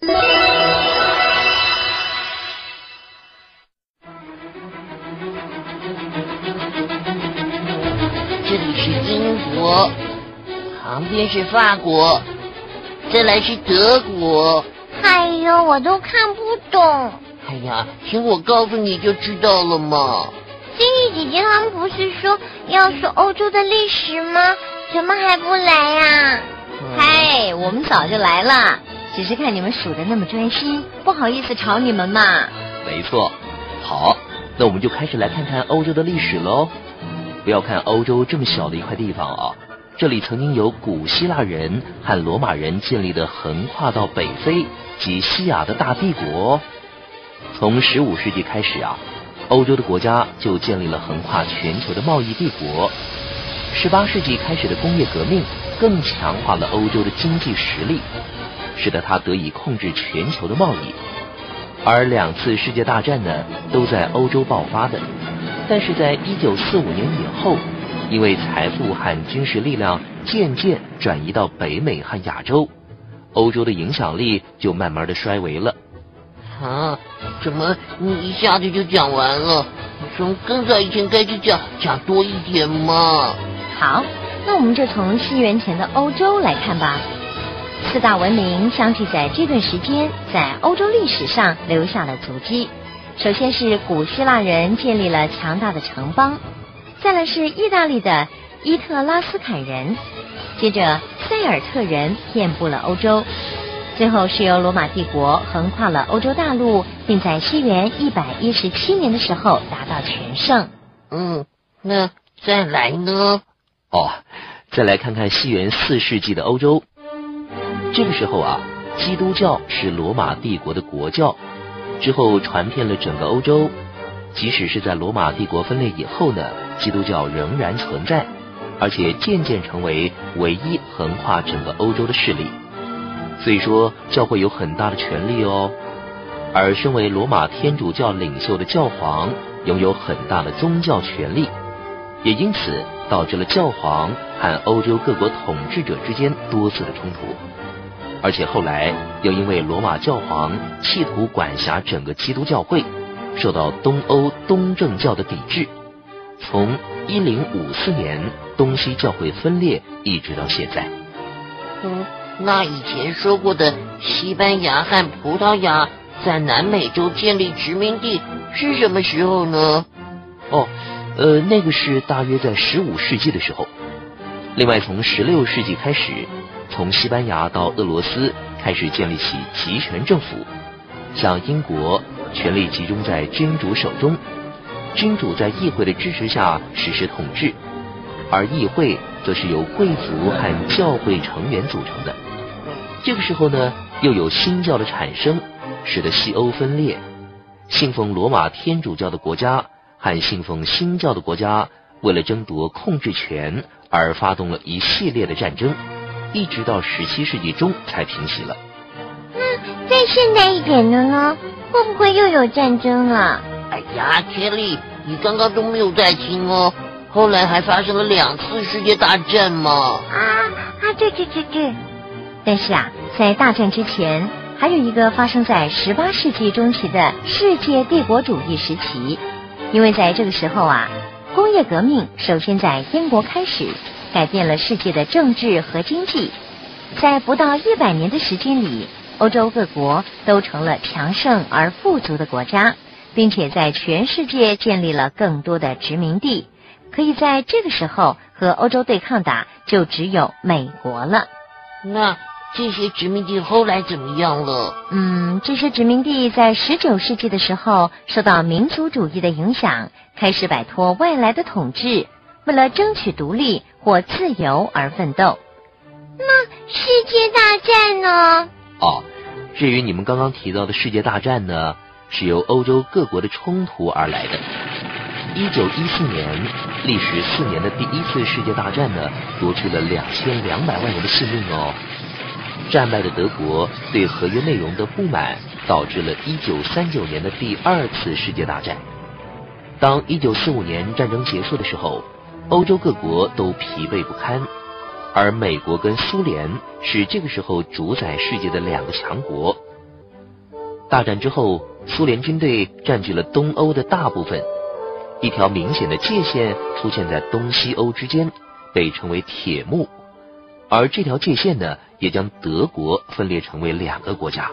这里是英国，旁边是法国，再来是德国。哎呦，我都看不懂。哎呀，听我告诉你就知道了嘛。心怡姐姐他们不是说要说欧洲的历史吗？怎么还不来呀？嗨，我们早就来了，只是看你们数的那么专心，不好意思吵你们嘛。没错，好，那我们就开始来看看欧洲的历史喽。不要看欧洲这么小的一块地方啊，这里曾经有古希腊人和罗马人建立的横跨到北非及西亚的大帝国。从十五世纪开始啊，欧洲的国家就建立了横跨全球的贸易帝国。十八世纪开始的工业革命更强化了欧洲的经济实力，使得它得以控制全球的贸易。而两次世界大战呢，都在欧洲爆发的。但是在一九四五年以后，因为财富和军事力量渐渐转移到北美和亚洲，欧洲的影响力就慢慢的衰微了。啊，怎么你一下子就讲完了？从更早以前开始讲，讲多一点嘛。好，那我们就从西元前的欧洲来看吧。四大文明相继在这段时间在欧洲历史上留下了足迹。首先是古希腊人建立了强大的城邦，再来是意大利的伊特拉斯坎人，接着塞尔特人遍布了欧洲，最后是由罗马帝国横跨了欧洲大陆，并在西元一百一十七年的时候达到全盛。嗯，那再来呢？哦，再来看看西元四世纪的欧洲，这个时候啊，基督教是罗马帝国的国教。之后传遍了整个欧洲，即使是在罗马帝国分裂以后呢，基督教仍然存在，而且渐渐成为唯一横跨整个欧洲的势力。所以说，教会有很大的权力哦。而身为罗马天主教领袖的教皇，拥有很大的宗教权力，也因此导致了教皇和欧洲各国统治者之间多次的冲突。而且后来又因为罗马教皇企图管辖整个基督教会，受到东欧东正教的抵制。从一零五四年东西教会分裂，一直到现在。嗯，那以前说过的西班牙和葡萄牙在南美洲建立殖民地是什么时候呢？哦，呃，那个是大约在十五世纪的时候。另外，从十六世纪开始。从西班牙到俄罗斯开始建立起集权政府，像英国，权力集中在君主手中，君主在议会的支持下实施统治，而议会则是由贵族和教会成员组成的。这个时候呢，又有新教的产生，使得西欧分裂，信奉罗马天主教的国家和信奉新教的国家为了争夺控制权而发动了一系列的战争。一直到十七世纪中才平息了。那再现代一点的呢？会不会又有战争了？哎呀，杰利，你刚刚都没有在听哦。后来还发生了两次世界大战嘛。啊啊，对对对对。但是啊，在大战之前，还有一个发生在十八世纪中期的世界帝国主义时期。因为在这个时候啊，工业革命首先在英国开始。改变了世界的政治和经济，在不到一百年的时间里，欧洲各国都成了强盛而富足的国家，并且在全世界建立了更多的殖民地。可以在这个时候和欧洲对抗的，就只有美国了。那这些殖民地后来怎么样了？嗯，这些殖民地在十九世纪的时候，受到民族主义的影响，开始摆脱外来的统治。为了争取独立或自由而奋斗。那世界大战呢？哦，至于你们刚刚提到的世界大战呢，是由欧洲各国的冲突而来的。一九一四年，历时四年的第一次世界大战呢，夺去了两千两百万人的性命哦。战败的德国对合约内容的不满，导致了一九三九年的第二次世界大战。当一九四五年战争结束的时候。欧洲各国都疲惫不堪，而美国跟苏联是这个时候主宰世界的两个强国。大战之后，苏联军队占据了东欧的大部分，一条明显的界限出现在东西欧之间，被称为铁幕。而这条界限呢，也将德国分裂成为两个国家。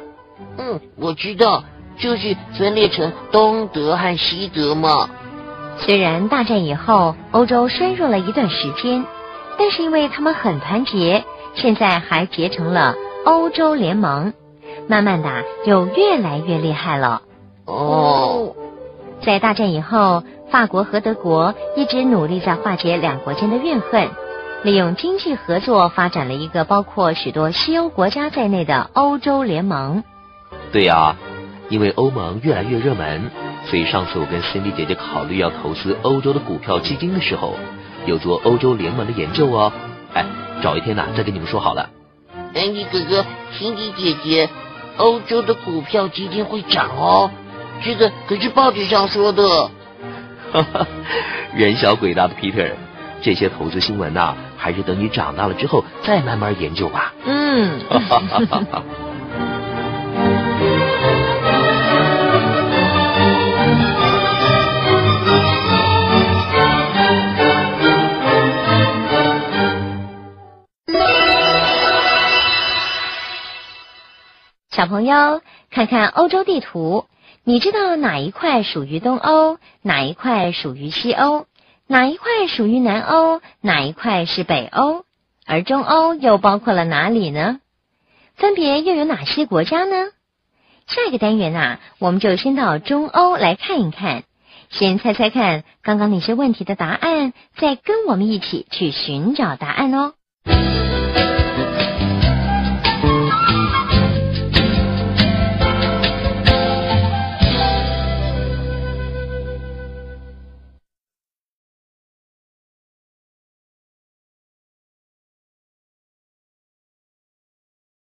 嗯，我知道，就是分裂成东德和西德嘛。虽然大战以后欧洲衰弱了一段时间，但是因为他们很团结，现在还结成了欧洲联盟，慢慢的就越来越厉害了。哦，在大战以后，法国和德国一直努力在化解两国间的怨恨，利用经济合作发展了一个包括许多西欧国家在内的欧洲联盟。对呀，因为欧盟越来越热门，所以上次我跟 Cindy 姐姐考虑要投资欧洲的股票基金的时候，有做欧洲联盟的研究哦。哎，找一天呐，再跟你们说好了。安迪哥哥、Cindy 姐姐，欧洲的股票基金会涨哦，这个可是报纸上说的。哈哈，人小鬼大的 Peter，这些投资新闻呐，还是等你长大了之后再慢慢研究吧。嗯。哈哈哈哈哈。小朋友，看看欧洲地图，你知道哪一块属于东欧，哪一块属于西欧，哪一块属于南欧，哪一块是北欧？而中欧又包括了哪里呢？分别又有哪些国家呢？下一个单元啊，我们就先到中欧来看一看，先猜猜看刚刚那些问题的答案，再跟我们一起去寻找答案哦。